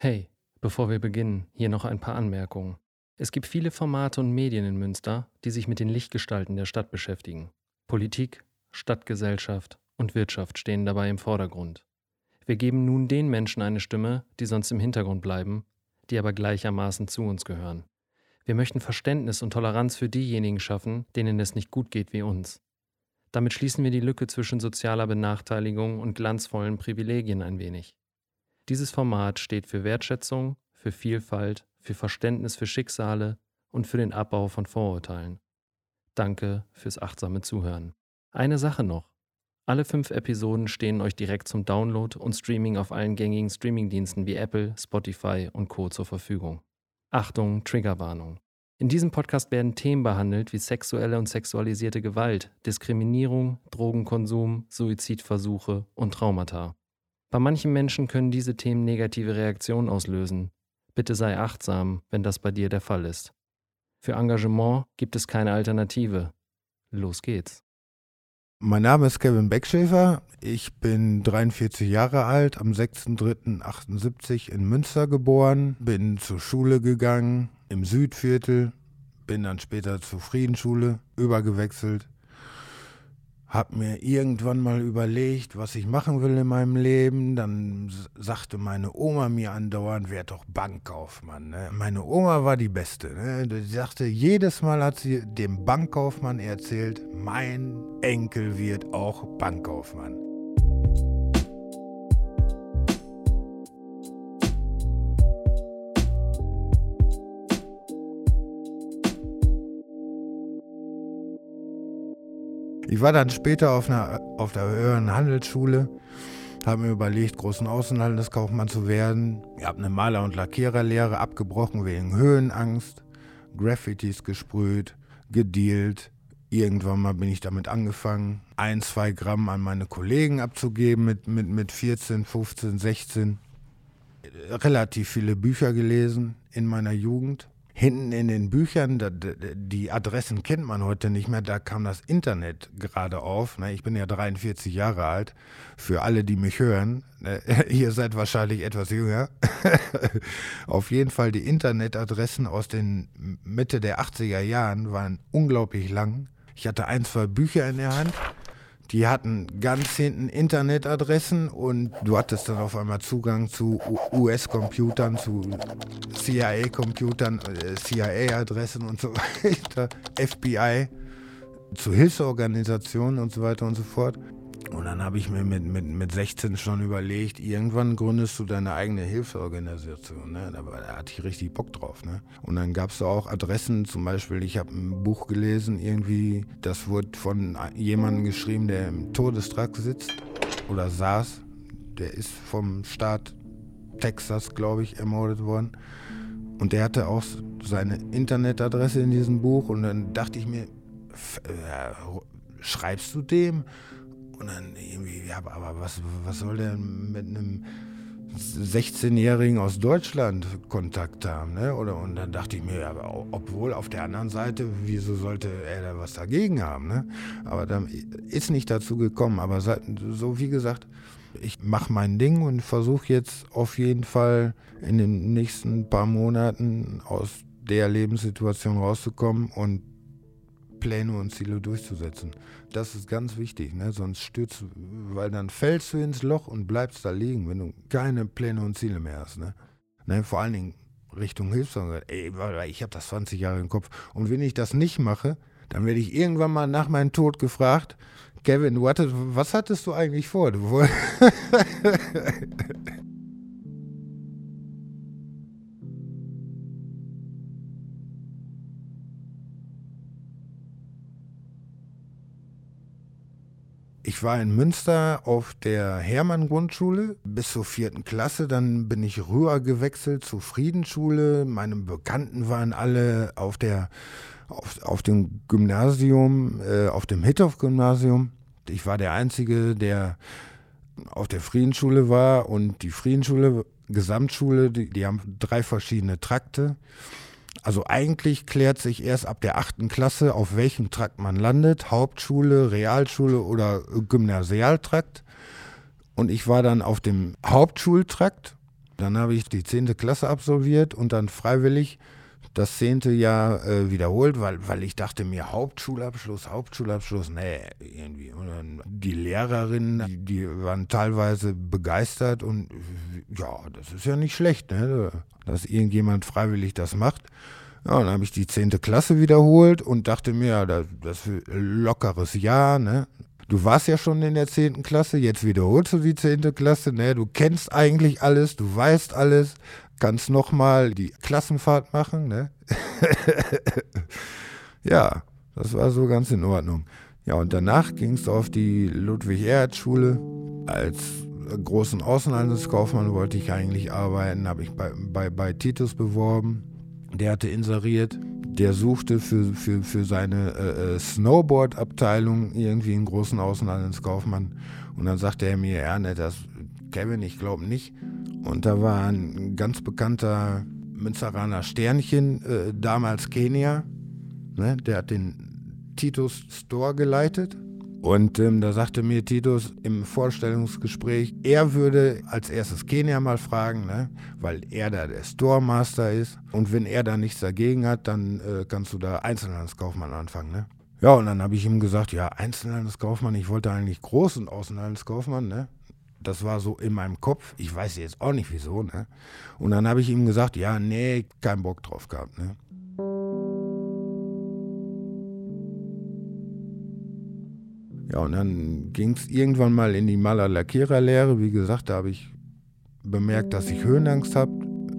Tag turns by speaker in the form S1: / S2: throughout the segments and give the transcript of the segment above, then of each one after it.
S1: Hey, bevor wir beginnen, hier noch ein paar Anmerkungen. Es gibt viele Formate und Medien in Münster, die sich mit den Lichtgestalten der Stadt beschäftigen. Politik, Stadtgesellschaft und Wirtschaft stehen dabei im Vordergrund. Wir geben nun den Menschen eine Stimme, die sonst im Hintergrund bleiben, die aber gleichermaßen zu uns gehören. Wir möchten Verständnis und Toleranz für diejenigen schaffen, denen es nicht gut geht wie uns. Damit schließen wir die Lücke zwischen sozialer Benachteiligung und glanzvollen Privilegien ein wenig. Dieses Format steht für Wertschätzung, für Vielfalt, für Verständnis für Schicksale und für den Abbau von Vorurteilen. Danke fürs achtsame Zuhören. Eine Sache noch. Alle fünf Episoden stehen euch direkt zum Download und Streaming auf allen gängigen Streamingdiensten wie Apple, Spotify und Co. zur Verfügung. Achtung, Triggerwarnung. In diesem Podcast werden Themen behandelt wie sexuelle und sexualisierte Gewalt, Diskriminierung, Drogenkonsum, Suizidversuche und Traumata. Bei manchen Menschen können diese Themen negative Reaktionen auslösen. Bitte sei achtsam, wenn das bei dir der Fall ist. Für Engagement gibt es keine Alternative. Los geht's.
S2: Mein Name ist Kevin Beckschäfer. Ich bin 43 Jahre alt, am 6.3.78 in Münster geboren, bin zur Schule gegangen im Südviertel, bin dann später zur Friedensschule übergewechselt hab mir irgendwann mal überlegt, was ich machen will in meinem Leben. Dann sagte meine Oma mir andauernd, werd doch Bankkaufmann. Ne? Meine Oma war die Beste. Ne? Die sagte, jedes Mal hat sie dem Bankkaufmann erzählt, mein Enkel wird auch Bankkaufmann. Ich war dann später auf, einer, auf der höheren Handelsschule, habe mir überlegt, großen Außenhandelskaufmann zu werden. Ich habe eine Maler- und Lackiererlehre abgebrochen wegen Höhenangst, Graffitis gesprüht, gedealt. Irgendwann mal bin ich damit angefangen, ein, zwei Gramm an meine Kollegen abzugeben mit, mit, mit 14, 15, 16. Relativ viele Bücher gelesen in meiner Jugend hinten in den Büchern, die Adressen kennt man heute nicht mehr, da kam das Internet gerade auf. Ne? Ich bin ja 43 Jahre alt. Für alle, die mich hören, ne? ihr seid wahrscheinlich etwas jünger. Auf jeden Fall die Internetadressen aus den Mitte der 80er Jahren waren unglaublich lang. Ich hatte ein, zwei Bücher in der Hand die hatten ganz hinten Internetadressen und du hattest dann auf einmal Zugang zu US-Computern, zu CIA-Computern, äh, CIA-Adressen und so weiter, FBI, zu Hilfsorganisationen und so weiter und so fort. Und dann habe ich mir mit, mit, mit 16 schon überlegt, irgendwann gründest du deine eigene Hilfsorganisation. Ne? Da, da hatte ich richtig Bock drauf. Ne? Und dann gab es auch Adressen, zum Beispiel, ich habe ein Buch gelesen, irgendwie, das wurde von jemandem geschrieben, der im Todestrakt sitzt oder saß. Der ist vom Staat Texas, glaube ich, ermordet worden. Und der hatte auch seine Internetadresse in diesem Buch. Und dann dachte ich mir, äh, schreibst du dem? Und dann irgendwie, ja, aber was, was soll der mit einem 16-Jährigen aus Deutschland Kontakt haben, ne? Oder und dann dachte ich mir, ja, obwohl auf der anderen Seite, wieso sollte er da was dagegen haben, ne? Aber dann ist nicht dazu gekommen. Aber so wie gesagt, ich mache mein Ding und versuche jetzt auf jeden Fall in den nächsten paar Monaten aus der Lebenssituation rauszukommen und Pläne und Ziele durchzusetzen. Das ist ganz wichtig, ne? sonst stürzt, weil dann fällst du ins Loch und bleibst da liegen, wenn du keine Pläne und Ziele mehr hast. Ne? Ne? Vor allen Dingen Richtung Hilfsorganisation. Ey, ich habe das 20 Jahre im Kopf. Und wenn ich das nicht mache, dann werde ich irgendwann mal nach meinem Tod gefragt, Kevin, was hattest du eigentlich vor? Du Ich war in Münster auf der Hermann-Grundschule bis zur vierten Klasse. Dann bin ich rüber gewechselt zur Friedensschule. Meine Bekannten waren alle auf, der, auf, auf dem Gymnasium, äh, auf dem Hittorf-Gymnasium. Ich war der Einzige, der auf der Friedensschule war. Und die Friedensschule, Gesamtschule, die, die haben drei verschiedene Trakte. Also eigentlich klärt sich erst ab der achten Klasse, auf welchem Trakt man landet, Hauptschule, Realschule oder Gymnasialtrakt. Und ich war dann auf dem Hauptschultrakt Dann habe ich die 10. Klasse absolviert und dann freiwillig das zehnte Jahr äh, wiederholt, weil, weil ich dachte mir, Hauptschulabschluss, Hauptschulabschluss, nee, irgendwie. Und dann die Lehrerinnen, die, die, waren teilweise begeistert und ja, das ist ja nicht schlecht, ne, dass irgendjemand freiwillig das macht. Ja, dann habe ich die zehnte Klasse wiederholt und dachte mir, ja, das, das ist ein lockeres Jahr, ne? Du warst ja schon in der zehnten Klasse, jetzt wiederholst du die zehnte Klasse, ne? Du kennst eigentlich alles, du weißt alles, kannst nochmal die Klassenfahrt machen, ne? ja, das war so ganz in Ordnung. Ja, und danach ging es auf die Ludwig-Erhard-Schule. Als großen Außenhandelskaufmann wollte ich eigentlich arbeiten, habe ich bei, bei, bei Titus beworben. Der hatte inseriert. Der suchte für, für, für seine äh, äh Snowboard-Abteilung irgendwie einen großen Außenhandelskaufmann. Und dann sagte er mir, ja, ne, das, Kevin, ich glaube nicht. Und da war ein ganz bekannter Münsteraner Sternchen, äh, damals Kenia. Ne? Der hat den Titus Store geleitet. Und ähm, da sagte mir Titus im Vorstellungsgespräch, er würde als erstes Kenia mal fragen, ne? weil er da der Store Master ist. Und wenn er da nichts dagegen hat, dann äh, kannst du da Einzelhandelskaufmann anfangen. Ne? Ja, und dann habe ich ihm gesagt, ja, Einzelhandelskaufmann, ich wollte eigentlich großen Außenhandelskaufmann, ne? Das war so in meinem Kopf. Ich weiß jetzt auch nicht wieso. Ne? Und dann habe ich ihm gesagt, ja, nee, keinen Bock drauf gehabt. Ne? Ja, und dann ging es irgendwann mal in die Maler-Lackierer-Lehre. Wie gesagt, da habe ich bemerkt, dass ich Höhenangst habe.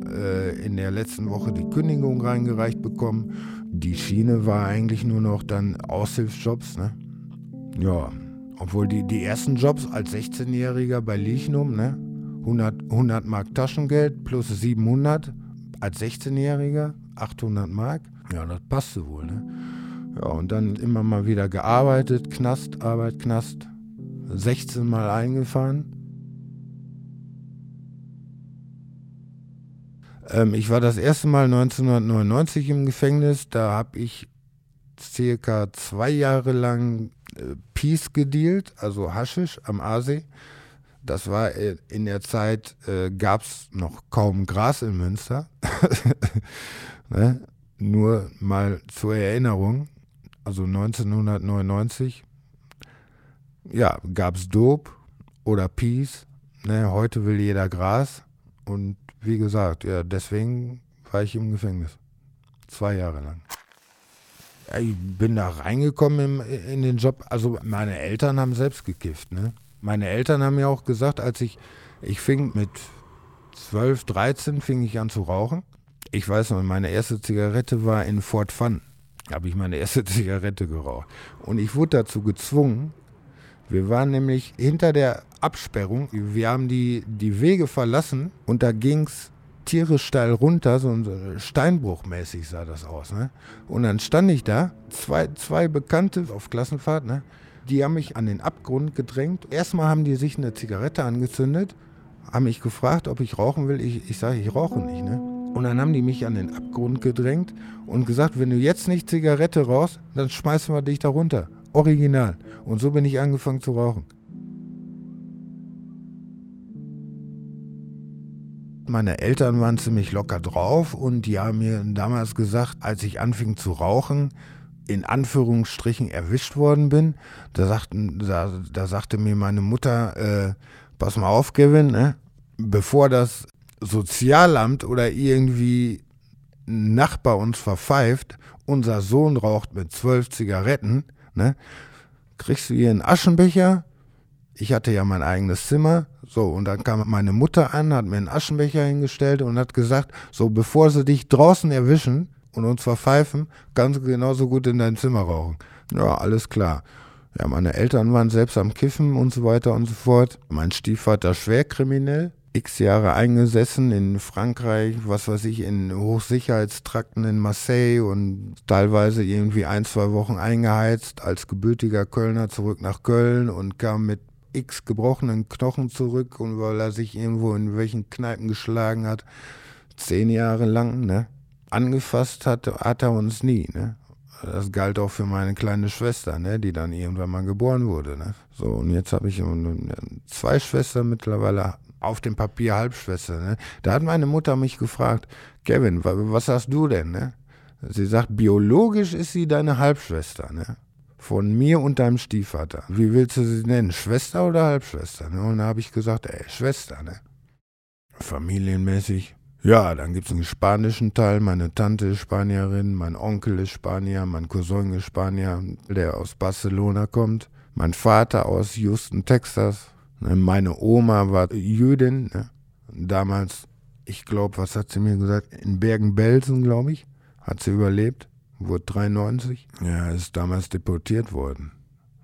S2: Äh, in der letzten Woche die Kündigung reingereicht bekommen. Die Schiene war eigentlich nur noch dann Aushilfsjobs. Ne? Ja, obwohl die, die ersten Jobs als 16-Jähriger bei Lichnum, ne? 100, 100 Mark Taschengeld plus 700 als 16-Jähriger, 800 Mark. Ja, das passte wohl, ne? Ja, und dann immer mal wieder gearbeitet, Knast, Arbeit, Knast. 16 Mal eingefahren. Ähm, ich war das erste Mal 1999 im Gefängnis. Da habe ich circa zwei Jahre lang äh, Peace gedealt, also Haschisch am Aasee. Das war äh, in der Zeit, äh, gab es noch kaum Gras in Münster. ne? Nur mal zur Erinnerung, also 1999, ja, gab es Dope oder Peace. Ne? Heute will jeder Gras. Und wie gesagt, ja, deswegen war ich im Gefängnis. Zwei Jahre lang. Ich bin da reingekommen im, in den Job. Also meine Eltern haben selbst gekifft. Ne? Meine Eltern haben mir auch gesagt, als ich, ich fing mit 12, 13 fing ich an zu rauchen. Ich weiß noch, meine erste Zigarette war in Fort Fun. Da habe ich meine erste Zigarette geraucht. Und ich wurde dazu gezwungen. Wir waren nämlich hinter der Absperrung. Wir haben die, die Wege verlassen und da ging es tierisch steil runter, so Steinbruchmäßig sah das aus. Ne? Und dann stand ich da, zwei, zwei Bekannte auf Klassenfahrt, ne? die haben mich an den Abgrund gedrängt. Erstmal haben die sich eine Zigarette angezündet, haben mich gefragt, ob ich rauchen will. Ich, ich sage, ich rauche nicht. Ne? Und dann haben die mich an den Abgrund gedrängt und gesagt, wenn du jetzt nicht Zigarette rauchst, dann schmeißen wir dich da runter. Original. Und so bin ich angefangen zu rauchen. Meine Eltern waren ziemlich locker drauf und die haben mir damals gesagt, als ich anfing zu rauchen, in Anführungsstrichen erwischt worden bin, da, sagten, da, da sagte mir meine Mutter, äh, pass mal auf, Kevin, ne? bevor das Sozialamt oder irgendwie Nachbar uns verpfeift, unser Sohn raucht mit zwölf Zigaretten, ne? kriegst du hier einen Aschenbecher, ich hatte ja mein eigenes Zimmer. So, und dann kam meine Mutter an, hat mir einen Aschenbecher hingestellt und hat gesagt, so bevor sie dich draußen erwischen und uns verpfeifen, kannst du genauso gut in dein Zimmer rauchen. Ja, alles klar. Ja, meine Eltern waren selbst am Kiffen und so weiter und so fort. Mein Stiefvater schwer kriminell, x Jahre eingesessen in Frankreich, was weiß ich, in Hochsicherheitstrakten in Marseille und teilweise irgendwie ein, zwei Wochen eingeheizt als gebürtiger Kölner zurück nach Köln und kam mit x gebrochenen Knochen zurück und weil er sich irgendwo in welchen Kneipen geschlagen hat, zehn Jahre lang, ne? Angefasst hat, hat er uns nie, ne? Das galt auch für meine kleine Schwester, ne, die dann irgendwann mal geboren wurde. Ne? So, und jetzt habe ich zwei Schwestern mittlerweile, auf dem Papier Halbschwester. Ne? Da hat meine Mutter mich gefragt, Kevin, was hast du denn? Ne? Sie sagt, biologisch ist sie deine Halbschwester. Ne? Von mir und deinem Stiefvater. Wie willst du sie nennen? Schwester oder Halbschwester? Ne? Und da habe ich gesagt, ey, Schwester. Ne? Familienmäßig. Ja, dann gibt es einen spanischen Teil. Meine Tante ist Spanierin, mein Onkel ist Spanier, mein Cousin ist Spanier, der aus Barcelona kommt. Mein Vater aus Houston, Texas. Ne, meine Oma war Jüdin. Ne? Damals, ich glaube, was hat sie mir gesagt? In Bergen-Belsen, glaube ich, hat sie überlebt. Wurde 93. Ja, ist damals deportiert worden.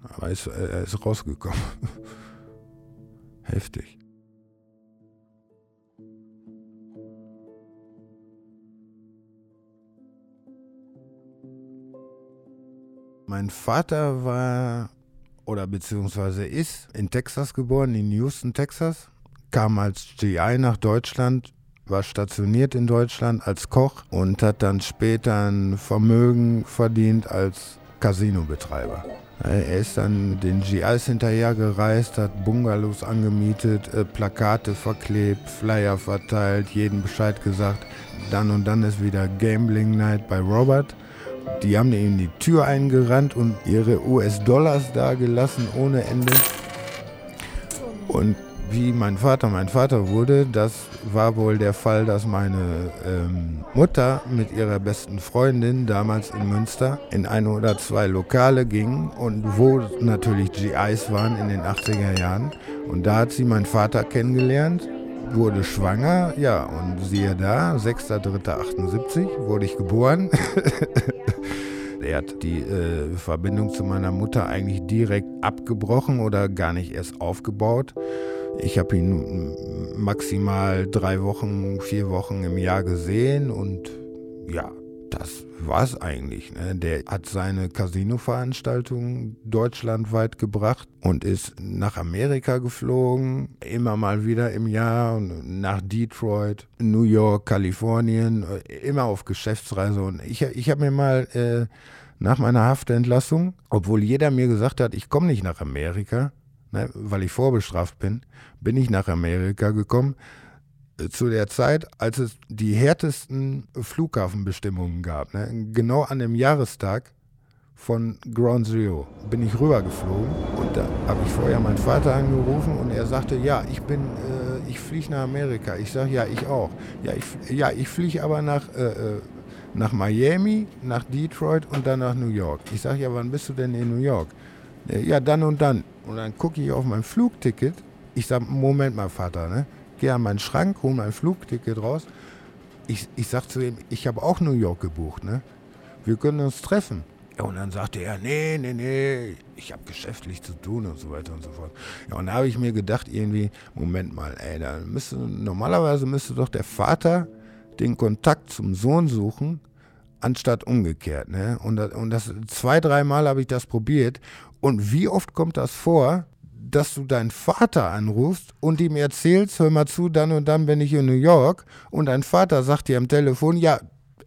S2: Aber ist, er ist rausgekommen. Heftig. Mein Vater war oder beziehungsweise ist in Texas geboren, in Houston, Texas, kam als GI nach Deutschland, war stationiert in Deutschland als Koch und hat dann später ein Vermögen verdient als Casinobetreiber. Er ist dann den GIs hinterhergereist, hat Bungalows angemietet, äh, Plakate verklebt, Flyer verteilt, jeden Bescheid gesagt. Dann und dann ist wieder Gambling Night bei Robert. Die haben ihm die Tür eingerannt und ihre US-Dollars da gelassen ohne Ende. Und wie mein Vater mein Vater wurde, das war wohl der Fall, dass meine ähm, Mutter mit ihrer besten Freundin damals in Münster in ein oder zwei Lokale ging und wo natürlich GIs waren in den 80er Jahren. Und da hat sie meinen Vater kennengelernt, wurde schwanger, ja, und siehe da, 6.3.78 wurde ich geboren. Er hat die äh, Verbindung zu meiner Mutter eigentlich direkt abgebrochen oder gar nicht erst aufgebaut. Ich habe ihn maximal drei Wochen, vier Wochen im Jahr gesehen und ja, das war es eigentlich. Ne? Der hat seine Casino-Veranstaltungen deutschlandweit gebracht und ist nach Amerika geflogen, immer mal wieder im Jahr, nach Detroit, New York, Kalifornien, immer auf Geschäftsreise. Und ich, ich habe mir mal äh, nach meiner Haftentlassung, obwohl jeder mir gesagt hat, ich komme nicht nach Amerika, ne, weil ich vorbestraft bin, bin ich nach Amerika gekommen zu der Zeit, als es die härtesten Flughafenbestimmungen gab. Ne? Genau an dem Jahrestag von Ground Zero bin ich rübergeflogen und da habe ich vorher meinen Vater angerufen und er sagte, ja, ich bin, äh, ich fliege nach Amerika. Ich sage, ja, ich auch. Ja, ich, ja, ich fliege aber nach, äh, äh, nach Miami, nach Detroit und dann nach New York. Ich sage, ja, wann bist du denn in New York? Ja, dann und dann. Und dann gucke ich auf mein Flugticket. Ich sage, Moment mal, Vater, ne? gehe an meinen Schrank, hole mein Flugticket raus. Ich, ich sage zu ihm, ich habe auch New York gebucht, ne? Wir können uns treffen. Ja, und dann sagte er, nee, nee, nee, ich habe geschäftlich zu tun und so weiter und so fort. Ja, und da habe ich mir gedacht, irgendwie, Moment mal, ey, da müsste, normalerweise müsste doch der Vater den Kontakt zum Sohn suchen, anstatt umgekehrt. Ne? Und, das, und das zwei, dreimal habe ich das probiert. Und wie oft kommt das vor, dass du deinen Vater anrufst und ihm erzählst, hör mal zu, dann und dann bin ich in New York und dein Vater sagt dir am Telefon, ja,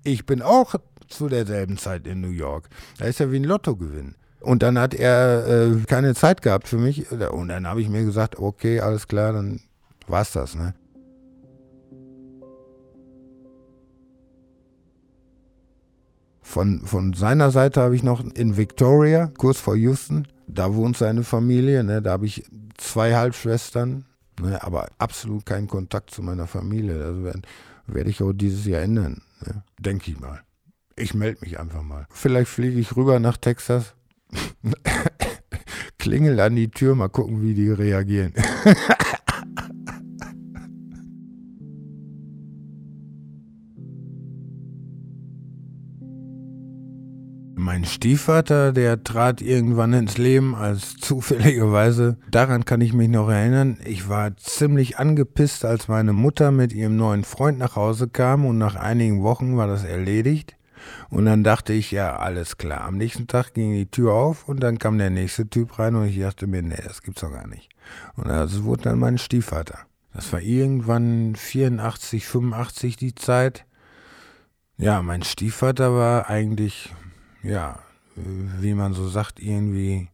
S2: ich bin auch zu derselben Zeit in New York. Da ist ja wie ein Lottogewinn. Und dann hat er äh, keine Zeit gehabt für mich und dann habe ich mir gesagt, okay, alles klar, dann war's das, ne? Von, von seiner Seite habe ich noch in Victoria, kurz vor Houston, da wohnt seine Familie, ne? da habe ich zwei Halbschwestern, ne? aber absolut keinen Kontakt zu meiner Familie. Das werde werd ich auch dieses Jahr ändern, ne? denke ich mal. Ich melde mich einfach mal. Vielleicht fliege ich rüber nach Texas, klingel an die Tür, mal gucken, wie die reagieren. Mein Stiefvater, der trat irgendwann ins Leben als zufälligerweise. Daran kann ich mich noch erinnern. Ich war ziemlich angepisst, als meine Mutter mit ihrem neuen Freund nach Hause kam und nach einigen Wochen war das erledigt. Und dann dachte ich, ja, alles klar. Am nächsten Tag ging die Tür auf und dann kam der nächste Typ rein und ich dachte mir, nee, das gibt's doch gar nicht. Und das wurde dann mein Stiefvater. Das war irgendwann 84, 85 die Zeit. Ja, mein Stiefvater war eigentlich ja, wie man so sagt, irgendwie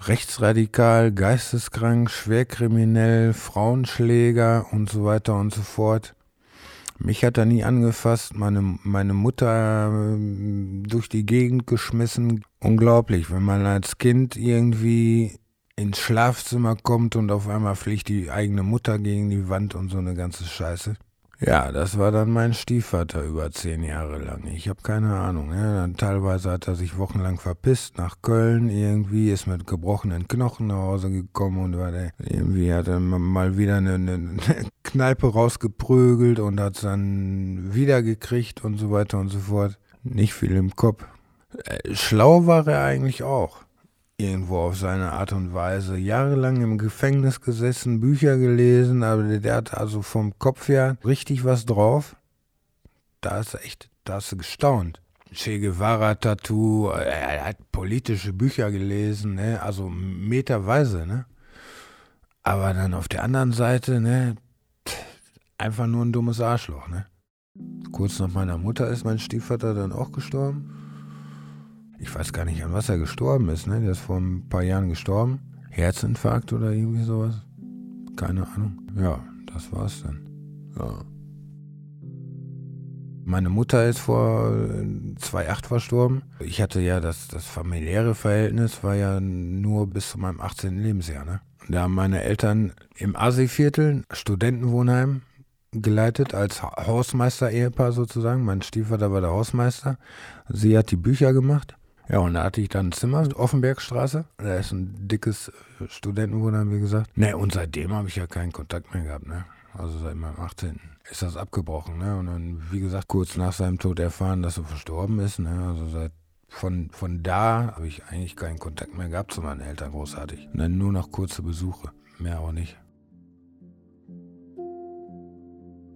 S2: rechtsradikal, geisteskrank, schwerkriminell, Frauenschläger und so weiter und so fort. Mich hat er nie angefasst, meine, meine Mutter äh, durch die Gegend geschmissen. Unglaublich, wenn man als Kind irgendwie ins Schlafzimmer kommt und auf einmal fliegt die eigene Mutter gegen die Wand und so eine ganze Scheiße. Ja, das war dann mein Stiefvater über zehn Jahre lang. Ich habe keine Ahnung. Ja. Dann teilweise hat er sich wochenlang verpisst nach Köln. Irgendwie ist mit gebrochenen Knochen nach Hause gekommen und war der, irgendwie hat er mal wieder eine, eine Kneipe rausgeprügelt und hat es dann wiedergekriegt und so weiter und so fort. Nicht viel im Kopf. Äh, schlau war er eigentlich auch irgendwo auf seine Art und Weise. Jahrelang im Gefängnis gesessen, Bücher gelesen, aber der hat also vom Kopf her richtig was drauf. Da ist echt, da hast du gestaunt. Che Guevara-Tattoo, er hat politische Bücher gelesen, ne? also meterweise, ne? Aber dann auf der anderen Seite, ne, einfach nur ein dummes Arschloch, ne? Kurz nach meiner Mutter ist mein Stiefvater dann auch gestorben ich weiß gar nicht, an was er gestorben ist, ne? Der ist vor ein paar Jahren gestorben. Herzinfarkt oder irgendwie sowas. Keine Ahnung. Ja, das war's dann. Ja. Meine Mutter ist vor 2008 verstorben. Ich hatte ja das, das familiäre Verhältnis, war ja nur bis zu meinem 18. Lebensjahr. Ne? Da haben meine Eltern im Asi-Viertel Studentenwohnheim geleitet als Hausmeister-Ehepaar sozusagen. Mein Stiefvater war der Hausmeister. Sie hat die Bücher gemacht. Ja, und da hatte ich dann ein Zimmer, Offenbergstraße. Da ist ein dickes äh, Studentenwohnheim, wie gesagt. Ne, und seitdem habe ich ja keinen Kontakt mehr gehabt, ne? Also seit meinem 18. ist das abgebrochen, ne? Und dann, wie gesagt, kurz nach seinem Tod erfahren, dass er verstorben ist, ne? Also seit von, von da habe ich eigentlich keinen Kontakt mehr gehabt zu meinen Eltern großartig. Und dann nur noch kurze Besuche, mehr auch nicht.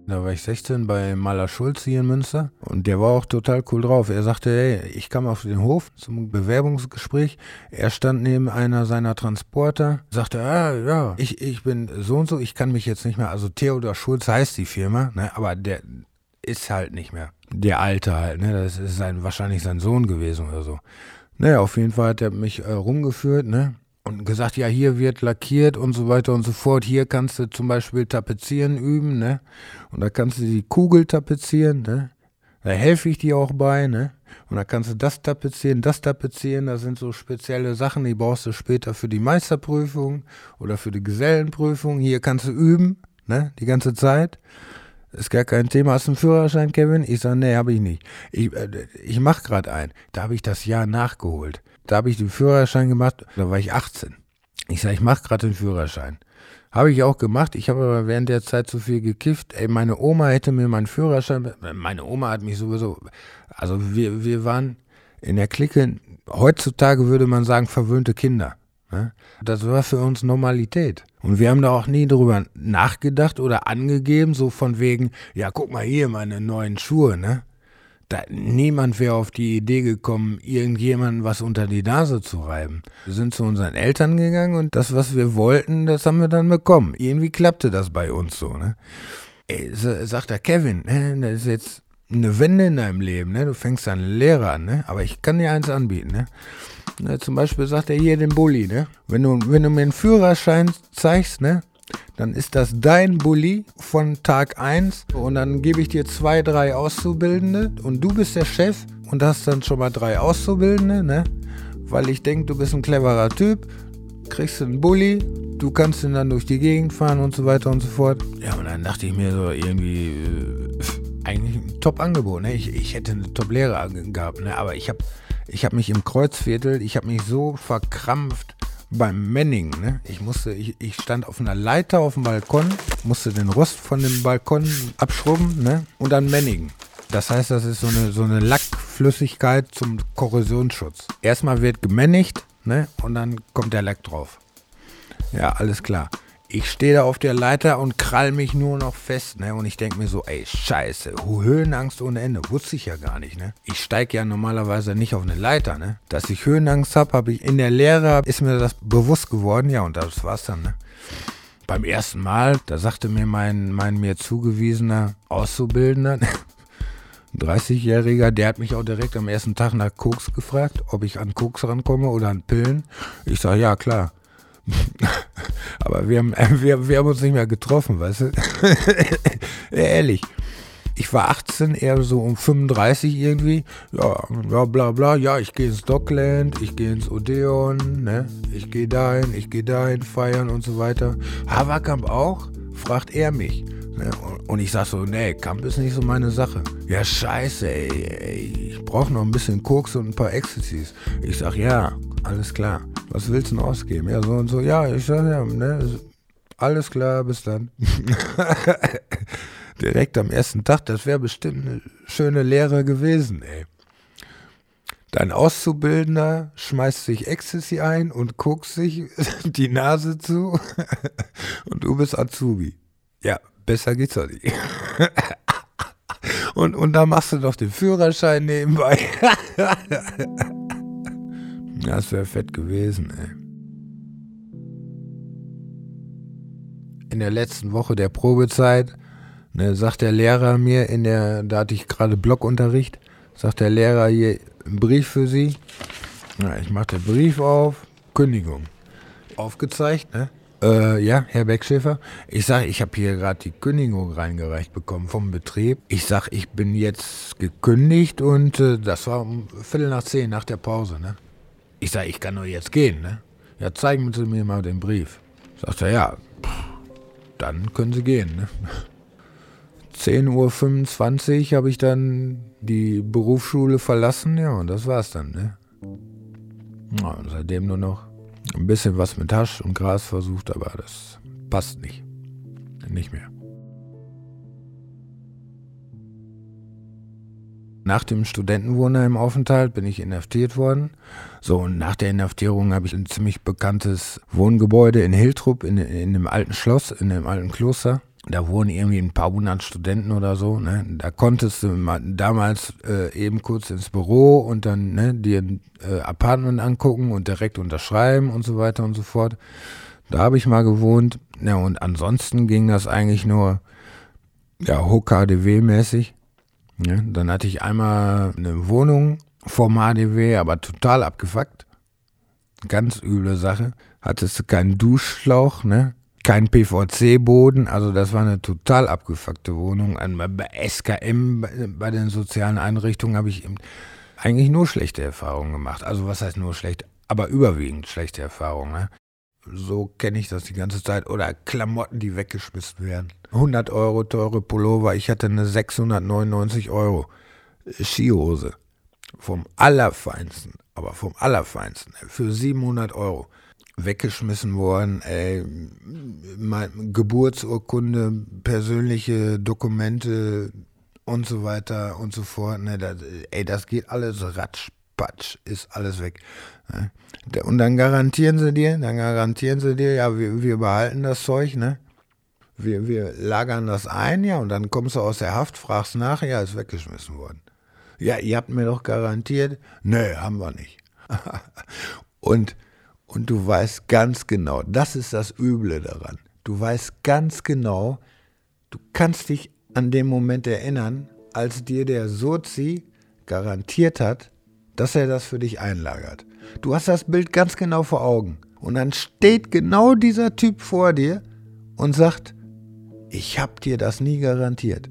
S2: Da war ich 16 bei Maler Schulz hier in Münster und der war auch total cool drauf. Er sagte, hey, ich kam auf den Hof zum Bewerbungsgespräch. Er stand neben einer seiner Transporter, sagte, ah, ja, ich, ich bin so und so, ich kann mich jetzt nicht mehr, also Theodor Schulz heißt die Firma, ne, aber der ist halt nicht mehr. Der Alte halt, ne, das ist sein, wahrscheinlich sein Sohn gewesen oder so. Naja, auf jeden Fall hat er mich äh, rumgeführt, ne, und gesagt, ja, hier wird lackiert und so weiter und so fort. Hier kannst du zum Beispiel tapezieren üben, ne? Und da kannst du die Kugel tapezieren, ne? Da helfe ich dir auch bei, ne? Und da kannst du das tapezieren, das tapezieren. Das sind so spezielle Sachen, die brauchst du später für die Meisterprüfung oder für die Gesellenprüfung. Hier kannst du üben, ne? Die ganze Zeit. Ist gar kein Thema. Hast du einen Führerschein, Kevin? Ich sage, nee, habe ich nicht. Ich, äh, ich mache gerade einen. Da habe ich das Jahr nachgeholt. Da habe ich den Führerschein gemacht, da war ich 18. Ich sage, ich mache gerade den Führerschein. Habe ich auch gemacht. Ich habe aber während der Zeit zu viel gekifft. Ey, meine Oma hätte mir meinen Führerschein. Meine Oma hat mich sowieso. Also wir, wir waren in der Clique, heutzutage würde man sagen, verwöhnte Kinder. Ne? Das war für uns Normalität. Und wir haben da auch nie drüber nachgedacht oder angegeben, so von wegen, ja, guck mal hier, meine neuen Schuhe, ne? Da, niemand wäre auf die Idee gekommen, irgendjemandem was unter die Nase zu reiben. Wir sind zu unseren Eltern gegangen und das, was wir wollten, das haben wir dann bekommen. Irgendwie klappte das bei uns so. Ne? Ey, sagt der Kevin, ne, das ist jetzt eine Wende in deinem Leben. Ne? Du fängst an Lehrer an, ne? aber ich kann dir eins anbieten. Ne? Ne, zum Beispiel sagt er hier den Bulli, ne? Wenn du, wenn du mir einen Führerschein zeigst, ne? Dann ist das dein Bulli von Tag 1 und dann gebe ich dir zwei, drei Auszubildende und du bist der Chef und hast dann schon mal drei Auszubildende, ne? Weil ich denke, du bist ein cleverer Typ, kriegst einen Bulli, du kannst ihn dann durch die Gegend fahren und so weiter und so fort. Ja, und dann dachte ich mir so irgendwie, äh, eigentlich ein Top-Angebot, ne? Ich, ich hätte eine Top-Lehre gehabt, ne? Aber ich habe ich hab mich im Kreuzviertel, ich habe mich so verkrampft beim Manning, ne? Ich musste, ich, ich stand auf einer Leiter auf dem Balkon, musste den Rost von dem Balkon abschrubben, ne? Und dann Manning. Das heißt, das ist so eine, so eine Lackflüssigkeit zum Korrosionsschutz. Erstmal wird gemännigt, ne? Und dann kommt der Lack drauf. Ja, alles klar. Ich stehe da auf der Leiter und krall mich nur noch fest, ne? Und ich denke mir so, ey, scheiße, Höhenangst ohne Ende. Wusste ich ja gar nicht, ne? Ich steige ja normalerweise nicht auf eine Leiter, ne? Dass ich Höhenangst habe, habe ich in der Lehre, ist mir das bewusst geworden, ja, und das war's dann, ne? Beim ersten Mal, da sagte mir mein, mein mir zugewiesener Auszubildender, Ein 30-Jähriger, der hat mich auch direkt am ersten Tag nach Koks gefragt, ob ich an Koks rankomme oder an Pillen. Ich sage, ja, klar. Aber wir haben, wir, wir haben uns nicht mehr getroffen, weißt du? Ehrlich. Ich war 18, eher so um 35 irgendwie. Ja, ja bla bla. Ja, ich gehe ins Dockland, ich gehe ins Odeon, ne? Ich gehe dahin, ich gehe dahin feiern und so weiter. Haverkamp auch? Fragt er mich. Ne? Und ich sag so, nee, Kamp ist nicht so meine Sache. Ja, scheiße, ey, ey ich brauche noch ein bisschen Koks und ein paar Ecstasies. Ich sag, ja, alles klar. Was willst du denn ausgeben? Ja, so und so. Ja, ich sag, ja, ne, alles klar, bis dann. direkt am ersten Tag, das wäre bestimmt eine schöne Lehre gewesen, ey. Dein Auszubildender schmeißt sich Ecstasy ein und guckt sich die Nase zu und du bist Azubi. Ja, besser geht's doch nicht. Und, und da machst du doch den Führerschein nebenbei. Das wäre fett gewesen, ey. In der letzten Woche der Probezeit Ne, sagt der Lehrer mir in der, da hatte ich gerade Blockunterricht, sagt der Lehrer hier einen Brief für Sie. Ja, ich mache den Brief auf, Kündigung. Aufgezeigt, ne? Äh, ja, Herr Beckschäfer. Ich sage, ich habe hier gerade die Kündigung reingereicht bekommen vom Betrieb. Ich sage, ich bin jetzt gekündigt und äh, das war um Viertel nach zehn nach der Pause, ne? Ich sage, ich kann nur jetzt gehen, ne? Ja, zeigen Sie mir mal den Brief. Sagt er, ja, dann können Sie gehen, ne? 10.25 Uhr habe ich dann die Berufsschule verlassen, ja, und das war's dann, ne? Ja, seitdem nur noch ein bisschen was mit Hasch und Gras versucht, aber das passt nicht. Nicht mehr. Nach dem Studentenwohnheimaufenthalt bin ich inhaftiert worden. So, und nach der Inhaftierung habe ich ein ziemlich bekanntes Wohngebäude in Hiltrup, in, in dem alten Schloss, in dem alten Kloster da wohnen irgendwie ein paar hundert Studenten oder so. Ne? Da konntest du damals äh, eben kurz ins Büro und dann ne, dir ein äh, Apartment angucken und direkt unterschreiben und so weiter und so fort. Da habe ich mal gewohnt. Ja, und ansonsten ging das eigentlich nur ja, HKDW-mäßig. Ne? Dann hatte ich einmal eine Wohnung vom HDW, aber total abgefuckt. Ganz üble Sache. Hattest du keinen Duschschlauch, ne? kein PVC-Boden, also das war eine total abgefuckte Wohnung. Bei SKM, bei den sozialen Einrichtungen habe ich eigentlich nur schlechte Erfahrungen gemacht. Also was heißt nur schlecht, aber überwiegend schlechte Erfahrungen. Ne? So kenne ich das die ganze Zeit. Oder Klamotten, die weggeschmissen werden. 100 Euro teure Pullover, ich hatte eine 699 Euro Skihose. Vom Allerfeinsten, aber vom Allerfeinsten. Für 700 Euro weggeschmissen worden. Ey, Geburtsurkunde, persönliche Dokumente und so weiter und so fort. Ne, das, ey, das geht alles ratschpatsch, ist alles weg. Ne? Und dann garantieren sie dir, dann garantieren sie dir, ja, wir, wir behalten das Zeug, ne? Wir, wir lagern das ein, ja, und dann kommst du aus der Haft, fragst nach, ja, ist weggeschmissen worden. Ja, ihr habt mir doch garantiert, nö, haben wir nicht. und und du weißt ganz genau, das ist das Üble daran. Du weißt ganz genau, du kannst dich an den Moment erinnern, als dir der Sozi garantiert hat, dass er das für dich einlagert. Du hast das Bild ganz genau vor Augen. Und dann steht genau dieser Typ vor dir und sagt, ich hab dir das nie garantiert.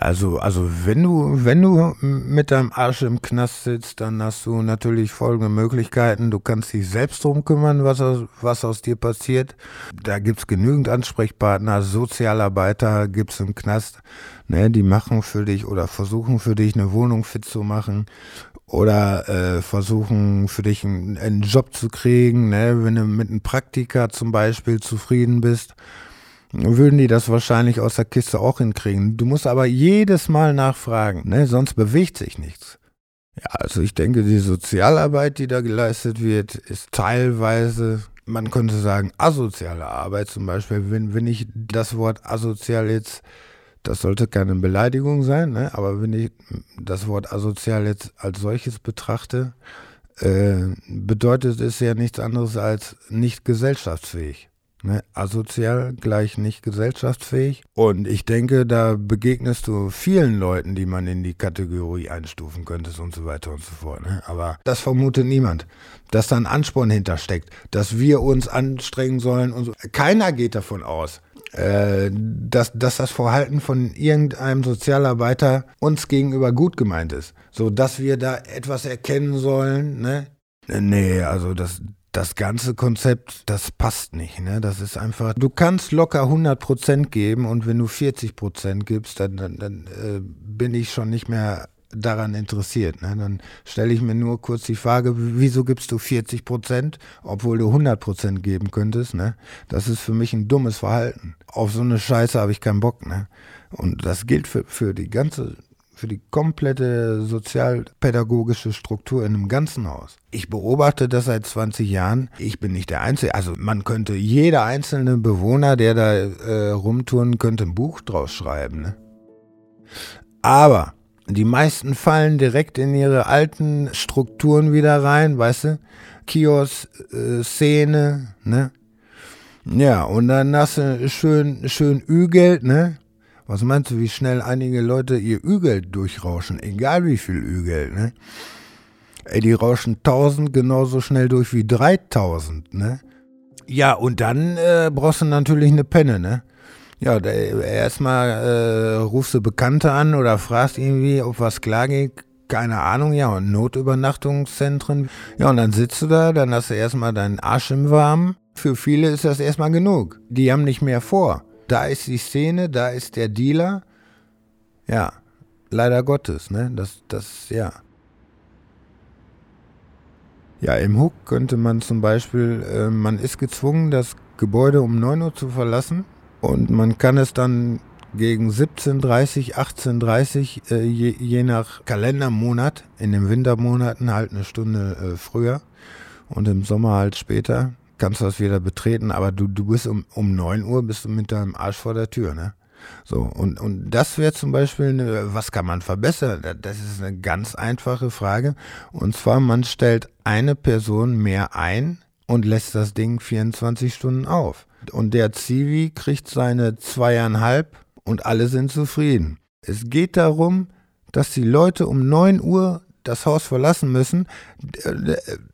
S2: Also, also wenn du, wenn du mit deinem Arsch im Knast sitzt, dann hast du natürlich folgende Möglichkeiten. Du kannst dich selbst drum kümmern, was aus, was aus dir passiert. Da gibt's genügend Ansprechpartner, Sozialarbeiter gibt's im Knast, ne, die machen für dich oder versuchen für dich eine Wohnung fit zu machen oder äh, versuchen für dich einen, einen Job zu kriegen, ne, wenn du mit einem Praktika zum Beispiel zufrieden bist würden die das wahrscheinlich aus der Kiste auch hinkriegen. Du musst aber jedes Mal nachfragen, ne? sonst bewegt sich nichts. Ja, also ich denke, die Sozialarbeit, die da geleistet wird, ist teilweise, man könnte sagen, asoziale Arbeit zum Beispiel. Wenn, wenn ich das Wort asozial jetzt, das sollte keine Beleidigung sein, ne? aber wenn ich das Wort asozial jetzt als solches betrachte, äh, bedeutet es ja nichts anderes als nicht gesellschaftsfähig. Ne? Asozial gleich nicht gesellschaftsfähig. Und ich denke, da begegnest du vielen Leuten, die man in die Kategorie einstufen könnte und so weiter und so fort. Ne? Aber das vermutet niemand, dass da ein Ansporn hintersteckt, dass wir uns anstrengen sollen und so. Keiner geht davon aus, äh, dass, dass das Verhalten von irgendeinem Sozialarbeiter uns gegenüber gut gemeint ist. So dass wir da etwas erkennen sollen, ne? Nee, also das, das ganze Konzept, das passt nicht. Ne? Das ist einfach, du kannst locker 100% geben und wenn du 40% gibst, dann, dann, dann äh, bin ich schon nicht mehr daran interessiert. Ne? Dann stelle ich mir nur kurz die Frage, wieso gibst du 40% obwohl du 100% geben könntest? Ne? Das ist für mich ein dummes Verhalten. Auf so eine Scheiße habe ich keinen Bock. Ne? Und das gilt für, für die ganze für die komplette sozialpädagogische Struktur in einem ganzen Haus. Ich beobachte das seit 20 Jahren. Ich bin nicht der Einzige. Also man könnte, jeder einzelne Bewohner, der da äh, rumtouren, könnte ein Buch draus schreiben. Ne? Aber die meisten fallen direkt in ihre alten Strukturen wieder rein, weißt du? Kiosk, äh, Szene, ne? Ja, und dann hast du schön, schön Ü-Geld, ne? Was meinst du, wie schnell einige Leute ihr Ü-Geld durchrauschen? Egal wie viel Ü-Geld, ne? Ey, die rauschen 1000 genauso schnell durch wie 3000, ne? Ja, und dann äh, brauchst du natürlich eine Penne, ne? Ja, erstmal äh, rufst du Bekannte an oder fragst irgendwie, ob was klar geht. Keine Ahnung, ja, und Notübernachtungszentren. Ja, und dann sitzt du da, dann hast du erstmal deinen Arsch im Warmen. Für viele ist das erstmal genug. Die haben nicht mehr vor da ist die Szene, da ist der Dealer. Ja, leider Gottes, ne? Das, das, ja. Ja, im Hook könnte man zum Beispiel, äh, man ist gezwungen, das Gebäude um 9 Uhr zu verlassen und man kann es dann gegen 17.30, 18.30, äh, je, je nach Kalendermonat, in den Wintermonaten halt eine Stunde äh, früher und im Sommer halt später kannst du das wieder betreten, aber du, du bist um, um 9 Uhr bist du mit deinem Arsch vor der Tür, ne? So, und, und das wäre zum Beispiel, eine, was kann man verbessern? Das ist eine ganz einfache Frage. Und zwar, man stellt eine Person mehr ein und lässt das Ding 24 Stunden auf. Und der Zivi kriegt seine zweieinhalb und alle sind zufrieden. Es geht darum, dass die Leute um 9 Uhr das Haus verlassen müssen,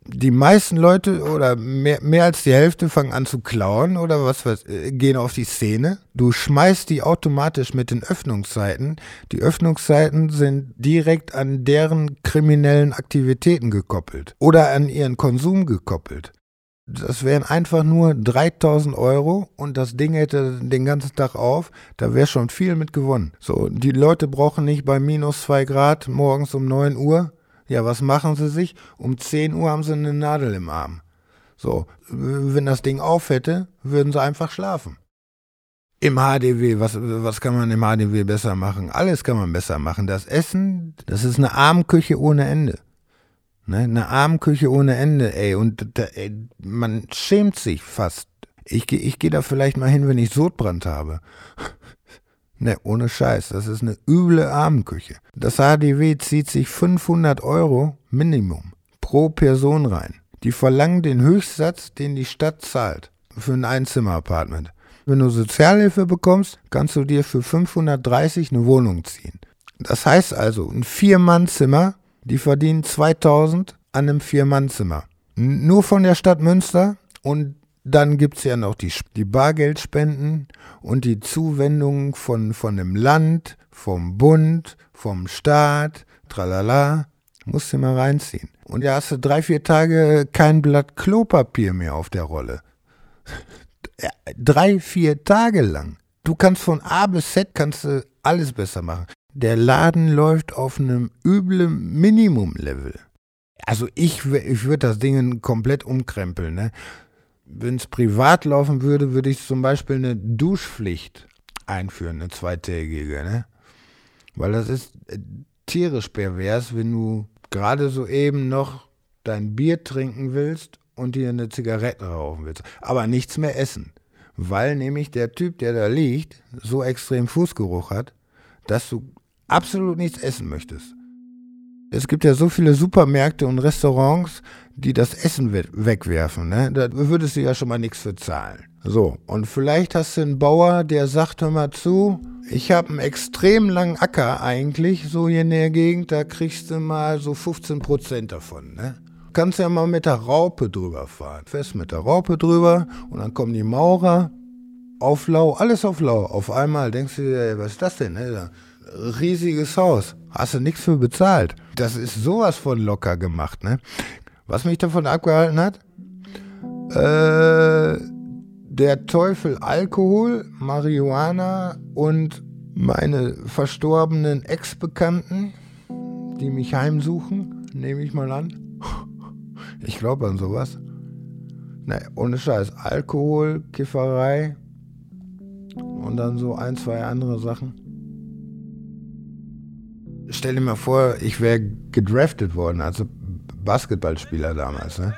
S2: die meisten Leute oder mehr, mehr als die Hälfte fangen an zu klauen oder was, was gehen auf die Szene. Du schmeißt die automatisch mit den Öffnungszeiten. Die Öffnungszeiten sind direkt an deren kriminellen Aktivitäten gekoppelt oder an ihren Konsum gekoppelt. Das wären einfach nur 3000 Euro und das Ding hätte den ganzen Tag auf. Da wäre schon viel mit gewonnen. So, die Leute brauchen nicht bei minus 2 Grad morgens um 9 Uhr ja, was machen sie sich? Um 10 Uhr haben sie eine Nadel im Arm. So, wenn das Ding auf hätte, würden sie einfach schlafen. Im HDW, was, was kann man im HDW besser machen? Alles kann man besser machen. Das Essen, das ist eine Armküche ohne Ende. Ne? Eine Armküche ohne Ende, ey. Und da, ey, man schämt sich fast. Ich, ich gehe da vielleicht mal hin, wenn ich Sodbrand habe. Ne, ohne Scheiß, das ist eine üble Abendküche. Das HDW zieht sich 500 Euro Minimum pro Person rein. Die verlangen den Höchstsatz, den die Stadt zahlt für ein Einzimmer-Apartment. Wenn du Sozialhilfe bekommst, kannst du dir für 530 eine Wohnung ziehen. Das heißt also, ein Vier-Mann-Zimmer, die verdienen 2000 an einem Vier-Mann-Zimmer. Nur von der Stadt Münster und dann gibt es ja noch die, die Bargeldspenden und die Zuwendungen von, von dem Land, vom Bund, vom Staat, tralala. Musst du mal reinziehen. Und da hast du drei, vier Tage kein Blatt Klopapier mehr auf der Rolle. drei, vier Tage lang. Du kannst von A bis Z kannst du alles besser machen. Der Laden läuft auf einem üblen Minimum-Level. Also ich, ich würde das Ding komplett umkrempeln. Ne? Wenn es privat laufen würde, würde ich zum Beispiel eine Duschpflicht einführen, eine zweitägige, ne? Weil das ist äh, tierisch pervers, wenn du gerade so eben noch dein Bier trinken willst und dir eine Zigarette rauchen willst, aber nichts mehr essen. Weil nämlich der Typ, der da liegt, so extrem Fußgeruch hat, dass du absolut nichts essen möchtest. Es gibt ja so viele Supermärkte und Restaurants, die das Essen wegwerfen. Ne? Da würdest du ja schon mal nichts für zahlen. So, und vielleicht hast du einen Bauer, der sagt, hör mal zu, ich habe einen extrem langen Acker eigentlich, so hier in der Gegend, da kriegst du mal so 15 Prozent davon. Ne? Kannst ja mal mit der Raupe drüber fahren. Fest mit der Raupe drüber und dann kommen die Maurer auf Lau, alles auf Lau. Auf einmal denkst du dir, was ist das denn? Ne? Riesiges Haus, hast du nichts für bezahlt. Das ist sowas von locker gemacht. Ne? Was mich davon abgehalten hat? Äh, der Teufel Alkohol, Marihuana und meine verstorbenen Ex-Bekannten, die mich heimsuchen, nehme ich mal an. Ich glaube an sowas. Naja, ohne Scheiß. Alkohol, Kifferei und dann so ein, zwei andere Sachen. Stell dir mal vor, ich wäre gedraftet worden, also Basketballspieler damals, ne?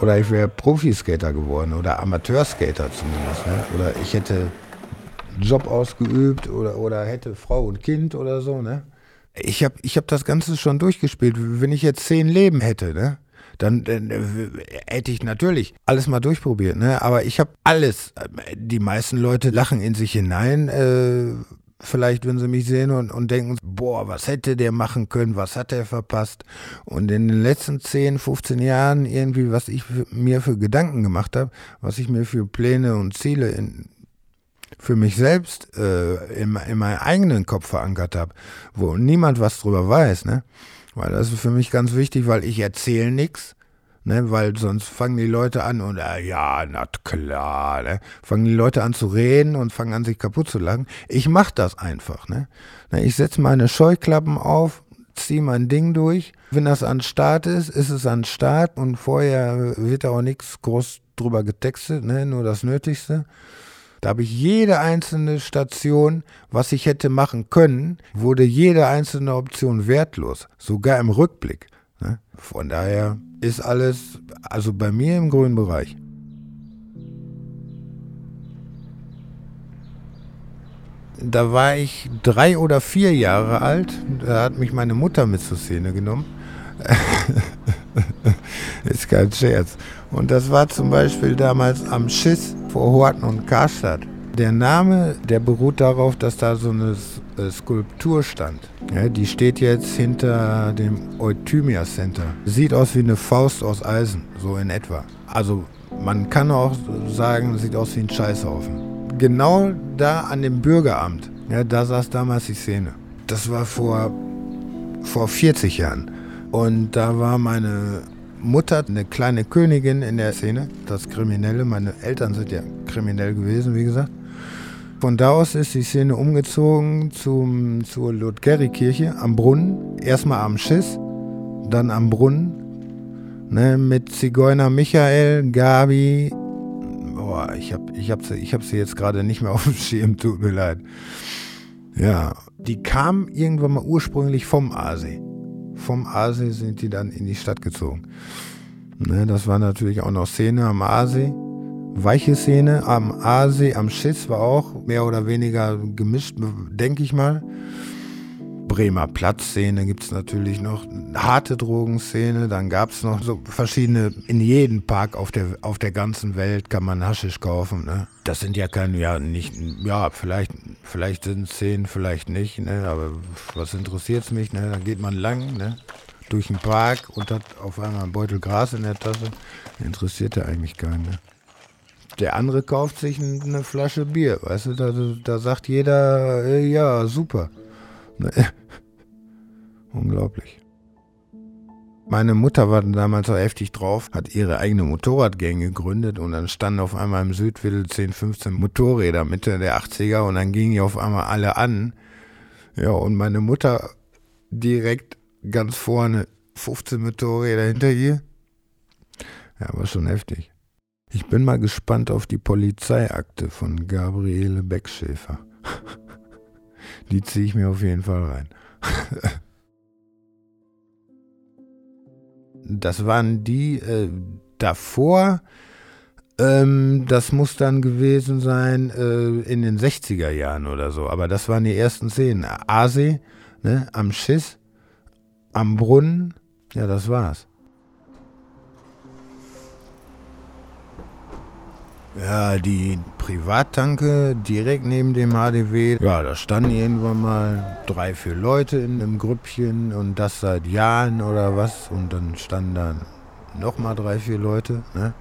S2: Oder ich wäre Profiskater geworden oder Amateurskater zumindest, ne? Oder ich hätte Job ausgeübt oder, oder hätte Frau und Kind oder so, ne? Ich habe ich hab das Ganze schon durchgespielt. Wenn ich jetzt zehn Leben hätte, ne? Dann, dann äh, hätte ich natürlich alles mal durchprobiert, ne? Aber ich habe alles. Die meisten Leute lachen in sich hinein. Äh, vielleicht, wenn sie mich sehen und, und denken, boah, was hätte der machen können, was hat er verpasst. Und in den letzten 10, 15 Jahren irgendwie, was ich mir für Gedanken gemacht habe, was ich mir für Pläne und Ziele in, für mich selbst äh, in, in meinem eigenen Kopf verankert habe, wo niemand was drüber weiß, ne? Weil das ist für mich ganz wichtig, weil ich erzähle nichts. Ne, weil sonst fangen die Leute an und äh, ja, na klar, ne, fangen die Leute an zu reden und fangen an sich kaputt zu lachen. Ich mache das einfach. Ne? ich setze meine Scheuklappen auf, ziehe mein Ding durch. Wenn das an Start ist, ist es an Start und vorher wird auch nichts groß drüber getextet, ne? nur das Nötigste. Da habe ich jede einzelne Station, was ich hätte machen können, wurde jede einzelne Option wertlos, sogar im Rückblick. Ne? Von daher ist alles, also bei mir im grünen Bereich. Da war ich drei oder vier Jahre alt. Da hat mich meine Mutter mit zur Szene genommen. ist kein Scherz. Und das war zum Beispiel damals am Schiss vor Horten und Karstadt. Der Name, der beruht darauf, dass da so eine äh, Skulptur stand. Ja, die steht jetzt hinter dem Euthymia Center. Sieht aus wie eine Faust aus Eisen, so in etwa. Also man kann auch sagen, sieht aus wie ein Scheißhaufen. Genau da an dem Bürgeramt, ja, da saß damals die Szene. Das war vor, vor 40 Jahren. Und da war meine Mutter eine kleine Königin in der Szene, das Kriminelle. Meine Eltern sind ja kriminell gewesen, wie gesagt. Von da aus ist die Szene umgezogen zum, zur Ludgerikirche am Brunnen. Erstmal am Schiss, dann am Brunnen. Ne, mit Zigeuner Michael, Gabi. Boah, ich hab, ich hab, sie, hab sie jetzt gerade nicht mehr auf dem Schirm, tut mir leid. Ja, die kamen irgendwann mal ursprünglich vom Aasee. Vom Aasee sind die dann in die Stadt gezogen. Ne, das war natürlich auch noch Szene am Aasee weiche Szene. Am Aasee, am Schiss war auch mehr oder weniger gemischt, denke ich mal. Bremer Platzszene gibt es natürlich noch, harte Drogenszene, dann gab es noch so verschiedene, in jedem Park auf der, auf der ganzen Welt kann man Haschisch kaufen. Ne? Das sind ja keine, ja, nicht, ja, vielleicht, vielleicht sind es zehn, vielleicht nicht, ne? aber was interessiert es mich, ne? da geht man lang, ne? durch den Park und hat auf einmal einen Beutel Gras in der Tasche, interessiert ja eigentlich keinen. Ne? Der andere kauft sich eine Flasche Bier, weißt du, da, da sagt jeder, äh, ja, super. Ne? Unglaublich. Meine Mutter war damals so heftig drauf, hat ihre eigene Motorradgang gegründet und dann standen auf einmal im Südviertel 10, 15 Motorräder Mitte der 80er und dann gingen die auf einmal alle an. Ja, und meine Mutter direkt ganz vorne 15 Motorräder hinter ihr. Ja, war schon heftig. Ich bin mal gespannt auf die Polizeiakte von Gabriele Beckschäfer. Die ziehe ich mir auf jeden Fall rein. Das waren die äh, davor. Ähm, das muss dann gewesen sein äh, in den 60er Jahren oder so. Aber das waren die ersten Szenen. Aasee, ne, am Schiss. am Brunnen. Ja, das war's. Ja, die Privattanke direkt neben dem HDW. Ja, da standen irgendwann mal drei, vier Leute in einem Grüppchen und das seit Jahren oder was. Und dann standen da nochmal drei, vier Leute. Ne?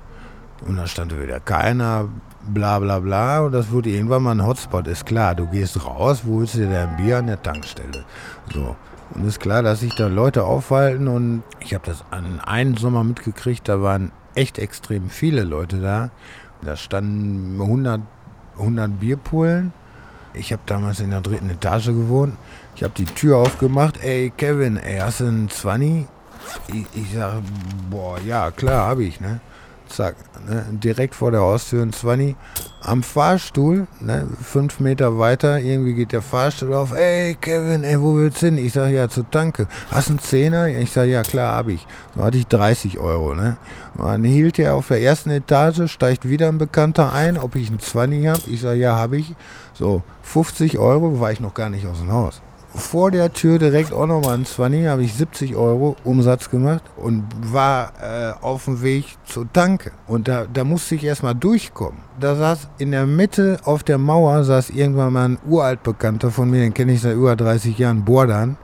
S2: Und dann stand wieder keiner, bla bla bla. Und das wurde irgendwann mal ein Hotspot. Ist klar, du gehst raus, wo holst dir dein Bier an der Tankstelle. So. Und ist klar, dass sich da Leute aufhalten. Und ich habe das an einem Sommer mitgekriegt, da waren echt extrem viele Leute da. Da standen 100, 100 Bierpullen. Ich habe damals in der dritten Etage gewohnt. Ich habe die Tür aufgemacht. Ey, Kevin, ey, hast du einen 20? Ich, ich sage, boah, ja, klar, habe ich, ne? Zack, ne, direkt vor der Haustür ein 20. Am Fahrstuhl, ne, fünf Meter weiter, irgendwie geht der Fahrstuhl auf. Ey, Kevin, ey, wo willst du hin? Ich sage, ja, zur Tanke. Hast du einen Zehner? Ich sage, ja, klar, habe ich. So hatte ich 30 Euro, ne. dann hielt er auf der ersten Etage, steigt wieder ein Bekannter ein, ob ich einen 20 habe. Ich sage, ja, habe ich. So, 50 Euro, war ich noch gar nicht aus dem Haus vor der Tür direkt auch nochmal ein 20, habe ich 70 Euro Umsatz gemacht und war äh, auf dem Weg zur Tanke. Und da, da musste ich erstmal durchkommen. Da saß in der Mitte auf der Mauer, saß irgendwann mal ein Uraltbekannter von mir, den kenne ich seit über 30 Jahren, Bordan.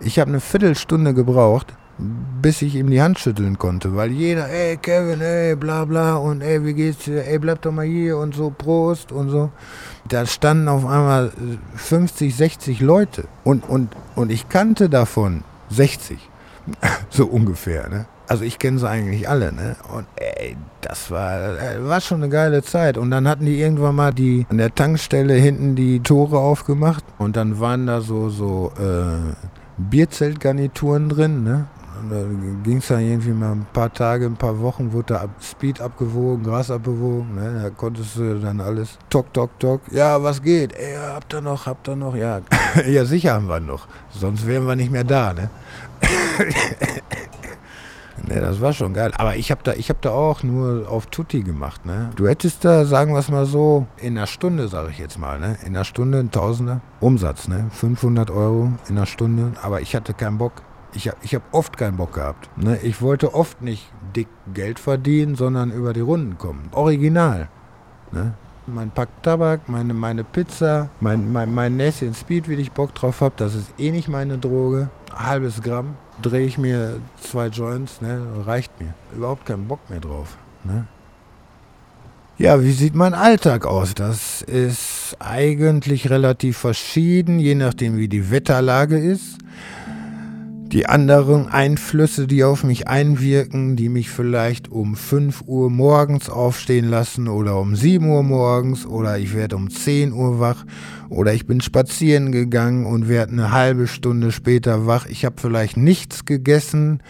S2: Ich habe eine Viertelstunde gebraucht, bis ich ihm die Hand schütteln konnte, weil jeder, ey Kevin, ey, bla bla und ey, wie geht's dir, ey, bleib doch mal hier und so, Prost und so. Da standen auf einmal 50, 60 Leute und, und, und ich kannte davon 60, so ungefähr, ne? Also ich kenne sie eigentlich alle, ne? Und ey, das war, äh, war schon eine geile Zeit. Und dann hatten die irgendwann mal die an der Tankstelle hinten die Tore aufgemacht und dann waren da so, so äh, Bierzeltgarnituren drin, ne? Und da ging es dann irgendwie mal ein paar Tage, ein paar Wochen, wurde da Speed abgewogen, Gras abgewogen. Ne? Da konntest du dann alles tok, tok, tok. Ja, was geht? Ey, habt ihr noch, habt ihr noch? Ja, ja sicher haben wir noch. Sonst wären wir nicht mehr da, ne? Ne, das war schon geil. Aber ich habe da, hab da auch nur auf Tutti gemacht. Ne? Du hättest da, sagen wir es mal so, in einer Stunde, sage ich jetzt mal, ne? in einer Stunde ein Tausender Umsatz. Ne? 500 Euro in einer Stunde. Aber ich hatte keinen Bock. Ich habe ich hab oft keinen Bock gehabt. Ne? Ich wollte oft nicht dick Geld verdienen, sondern über die Runden kommen. Original. Ne? Mein Pack Tabak, meine, meine Pizza, mein, mein, mein Näschen Speed, wie ich Bock drauf habe, das ist eh nicht meine Droge. Halbes Gramm drehe ich mir zwei Joints, ne? reicht mir. Überhaupt keinen Bock mehr drauf. Ne? Ja, wie sieht mein Alltag aus? Das ist eigentlich relativ verschieden, je nachdem wie die Wetterlage ist die anderen Einflüsse, die auf mich einwirken, die mich vielleicht um 5 Uhr morgens aufstehen lassen oder um 7 Uhr morgens oder ich werde um 10 Uhr wach oder ich bin spazieren gegangen und werde eine halbe Stunde später wach. Ich habe vielleicht nichts gegessen,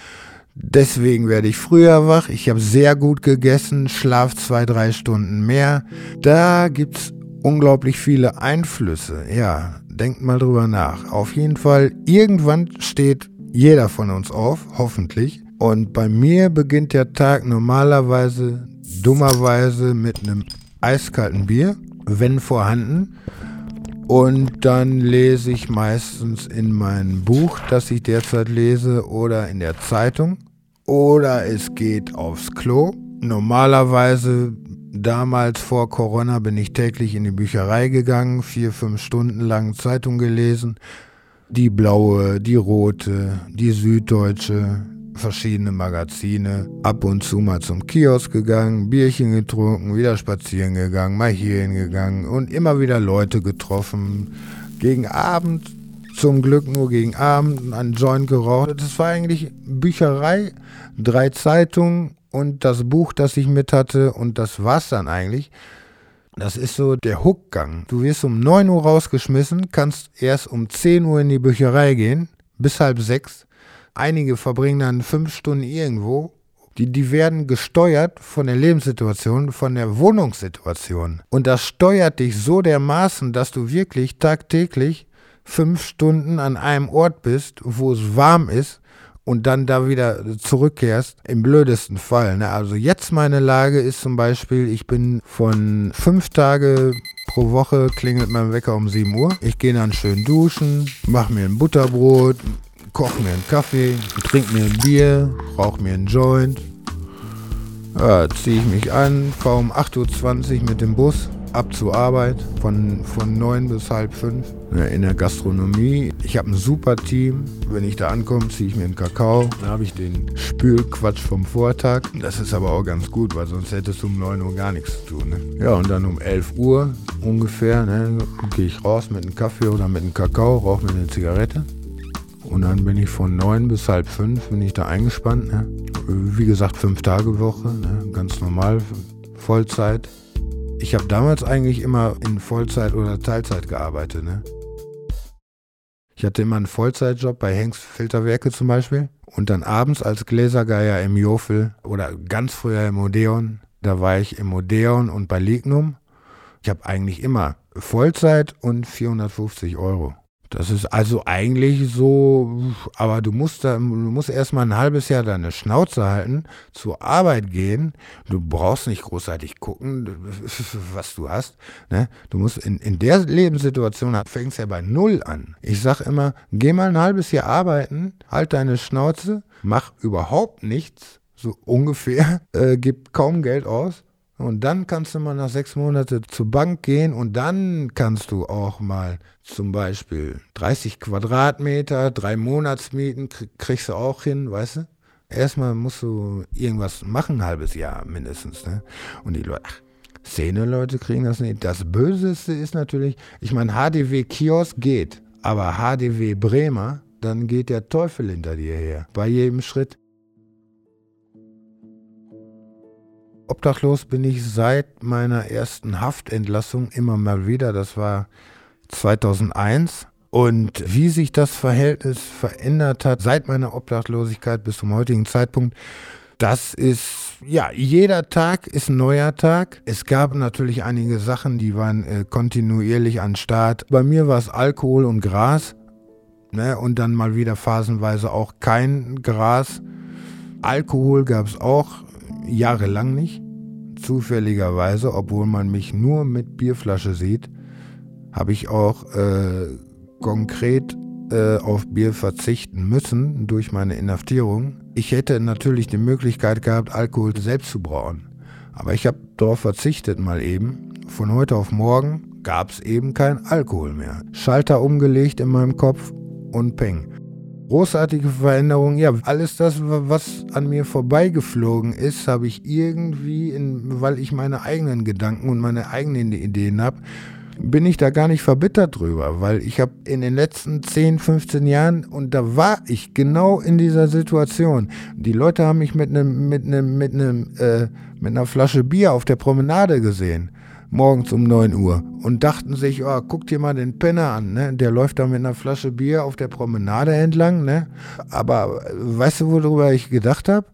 S2: deswegen werde ich früher wach. Ich habe sehr gut gegessen, schlaf zwei, drei Stunden mehr. Da gibt's unglaublich viele Einflüsse. Ja, denkt mal drüber nach. Auf jeden Fall, irgendwann steht jeder von uns auf, hoffentlich. Und bei mir beginnt der Tag normalerweise dummerweise mit einem eiskalten Bier, wenn vorhanden. Und dann lese ich meistens in meinem Buch, das ich derzeit lese, oder in der Zeitung. Oder es geht aufs Klo. Normalerweise, damals vor Corona, bin ich täglich in die Bücherei gegangen, vier, fünf Stunden lang Zeitung gelesen, die blaue, die rote, die süddeutsche, verschiedene Magazine, ab und zu mal zum Kiosk gegangen, Bierchen getrunken, wieder spazieren gegangen, mal hierhin gegangen und immer wieder Leute getroffen. Gegen Abend, zum Glück nur gegen Abend, einen Joint geraucht. Das war eigentlich Bücherei, drei Zeitungen und das Buch, das ich mit hatte und das war's dann eigentlich. Das ist so der Hookgang. Du wirst um 9 Uhr rausgeschmissen, kannst erst um 10 Uhr in die Bücherei gehen, bis halb sechs. Einige verbringen dann fünf Stunden irgendwo. Die, die werden gesteuert von der Lebenssituation, von der Wohnungssituation. Und das steuert dich so dermaßen, dass du wirklich tagtäglich fünf Stunden an einem Ort bist, wo es warm ist und dann da wieder zurückkehrst, im blödesten Fall. Ne? Also jetzt meine Lage ist zum Beispiel, ich bin von fünf Tage pro Woche klingelt mein Wecker um 7 Uhr. Ich gehe dann schön duschen, mache mir ein Butterbrot, koche mir einen Kaffee, trinke mir ein Bier, rauche mir einen Joint. Ja, ziehe ich mich an, fahre um 8.20 Uhr mit dem Bus ab zur Arbeit von, von 9 bis halb 5 in der Gastronomie. Ich habe ein super Team. Wenn ich da ankomme, ziehe ich mir einen Kakao. Dann habe ich den Spülquatsch vom Vortag. Das ist aber auch ganz gut, weil sonst hättest du um 9 Uhr gar nichts zu tun. Ne? Ja, und dann um 11 Uhr ungefähr ne, gehe ich raus mit einem Kaffee oder mit einem Kakao, rauche mir eine Zigarette. Und dann bin ich von 9 bis halb 5 bin ich da eingespannt. Ne? Wie gesagt, fünf Tage Woche, ne? ganz normal, Vollzeit. Ich habe damals eigentlich immer in Vollzeit oder Teilzeit gearbeitet. Ne? Ich hatte immer einen Vollzeitjob bei Hengst Filterwerke zum Beispiel. Und dann abends als Gläsergeier im Jofel oder ganz früher im Odeon. Da war ich im Odeon und bei Lignum. Ich habe eigentlich immer Vollzeit und 450 Euro. Das ist also eigentlich so, aber du musst da, du musst erstmal ein halbes Jahr deine Schnauze halten, zur Arbeit gehen. Du brauchst nicht großartig gucken, was du hast. Ne? Du musst in, in der Lebenssituation fängst ja bei Null an. Ich sag immer, geh mal ein halbes Jahr arbeiten, halt deine Schnauze, mach überhaupt nichts, so ungefähr, äh, gib kaum Geld aus und dann kannst du mal nach sechs Monaten zur Bank gehen und dann kannst du auch mal zum Beispiel 30 Quadratmeter, drei Monatsmieten kriegst du auch hin, weißt du? Erstmal musst du irgendwas machen, ein halbes Jahr mindestens. Ne? Und die Leute, ach, Szene-Leute kriegen das nicht. Das Böseste ist natürlich, ich meine, HDW Kiosk geht, aber HDW Bremer, dann geht der Teufel hinter dir her. Bei jedem Schritt. Obdachlos bin ich seit meiner ersten Haftentlassung immer mal wieder. Das war 2001. Und wie sich das Verhältnis verändert hat seit meiner Obdachlosigkeit bis zum heutigen Zeitpunkt, das ist, ja, jeder Tag ist ein neuer Tag. Es gab natürlich einige Sachen, die waren äh, kontinuierlich an Start. Bei mir war es Alkohol und Gras. Ne, und dann mal wieder phasenweise auch kein Gras. Alkohol gab es auch jahrelang nicht. Zufälligerweise, obwohl man mich nur mit Bierflasche sieht, habe ich auch äh, konkret äh, auf Bier verzichten müssen durch meine Inhaftierung. Ich hätte natürlich die Möglichkeit gehabt, Alkohol selbst zu brauen. Aber ich habe darauf verzichtet mal eben. Von heute auf morgen gab es eben kein Alkohol mehr. Schalter umgelegt in meinem Kopf und peng großartige Veränderung. Ja, alles das, was an mir vorbeigeflogen ist, habe ich irgendwie, in, weil ich meine eigenen Gedanken und meine eigenen Ideen habe, bin ich da gar nicht verbittert drüber, weil ich habe in den letzten 10, 15 Jahren, und da war ich genau in dieser Situation. Die Leute haben mich mit einem, mit einem, mit einem, äh, mit einer Flasche Bier auf der Promenade gesehen morgens um 9 Uhr und dachten sich, oh, guck dir mal den Penner an, ne? der läuft da mit einer Flasche Bier auf der Promenade entlang. Ne? Aber weißt du, worüber ich gedacht habe?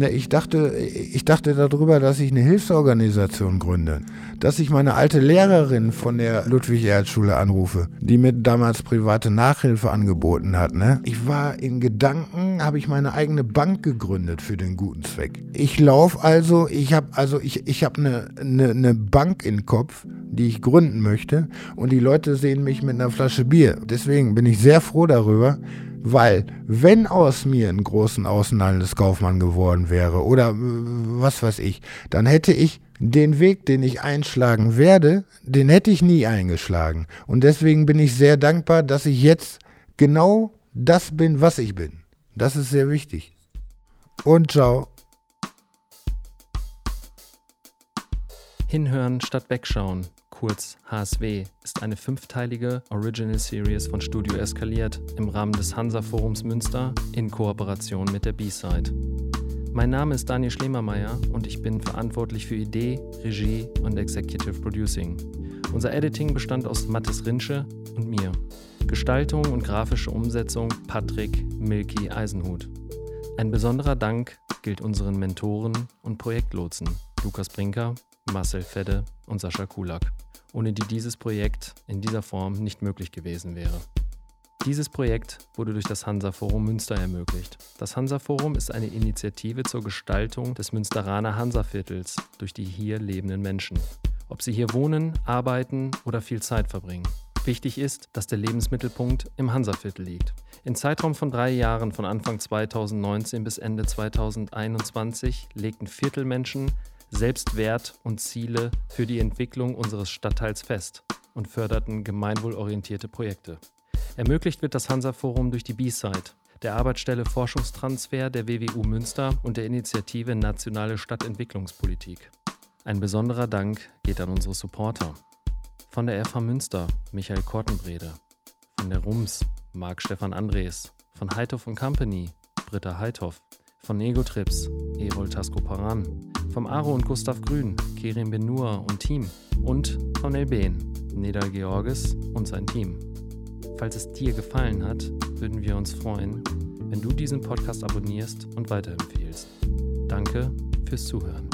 S2: Ne, ich, dachte, ich dachte darüber, dass ich eine Hilfsorganisation gründe. Dass ich meine alte Lehrerin von der Ludwig-Erhard-Schule anrufe, die mir damals private Nachhilfe angeboten hat. Ne? Ich war in Gedanken, habe ich meine eigene Bank gegründet für den guten Zweck. Ich laufe also, ich habe also ich, ich hab eine, eine, eine Bank im Kopf, die ich gründen möchte und die Leute sehen mich mit einer Flasche Bier. Deswegen bin ich sehr froh darüber, weil, wenn aus mir ein großen Außenhandelskaufmann geworden wäre oder äh, was weiß ich, dann hätte ich den Weg, den ich einschlagen werde, den hätte ich nie eingeschlagen. Und deswegen bin ich sehr dankbar, dass ich jetzt genau das bin, was ich bin. Das ist sehr wichtig. Und ciao.
S1: Hinhören statt wegschauen kurz HSW, ist eine fünfteilige Original Series von Studio Eskaliert im Rahmen des Hansa Forums Münster in Kooperation mit der B-Side. Mein Name ist Daniel Schlemermeier und ich bin verantwortlich für Idee, Regie und Executive Producing. Unser Editing bestand aus Mathis Rinsche und mir. Gestaltung und grafische Umsetzung Patrick Milky Eisenhut. Ein besonderer Dank gilt unseren Mentoren und Projektlotsen Lukas Brinker, Marcel Fedde und Sascha Kulak ohne die dieses Projekt in dieser Form nicht möglich gewesen wäre. Dieses Projekt wurde durch das Hansa-Forum Münster ermöglicht. Das Hansa-Forum ist eine Initiative zur Gestaltung des Münsteraner Hansa-Viertels durch die hier lebenden Menschen. Ob sie hier wohnen, arbeiten oder viel Zeit verbringen. Wichtig ist, dass der Lebensmittelpunkt im Hansaviertel liegt. Im Zeitraum von drei Jahren von Anfang 2019 bis Ende 2021 legten Viertelmenschen selbst Wert und Ziele für die Entwicklung unseres Stadtteils fest und förderten gemeinwohlorientierte Projekte. Ermöglicht wird das Hansa-Forum durch die B-Side, der Arbeitsstelle Forschungstransfer der WWU Münster und der Initiative Nationale Stadtentwicklungspolitik. Ein besonderer Dank geht an unsere Supporter. Von der FH Münster Michael Kortenbrede, von der RUMS Marc Stefan Andres, von Heithoff Company Britta Heithoff, von Egotrips Erol Tasko-Paran, vom Aro und Gustav Grün Kerim Benur und Team und von Elben Nedal Georges und sein Team. Falls es dir gefallen hat, würden wir uns freuen, wenn du diesen Podcast abonnierst und weiterempfehlst. Danke fürs Zuhören.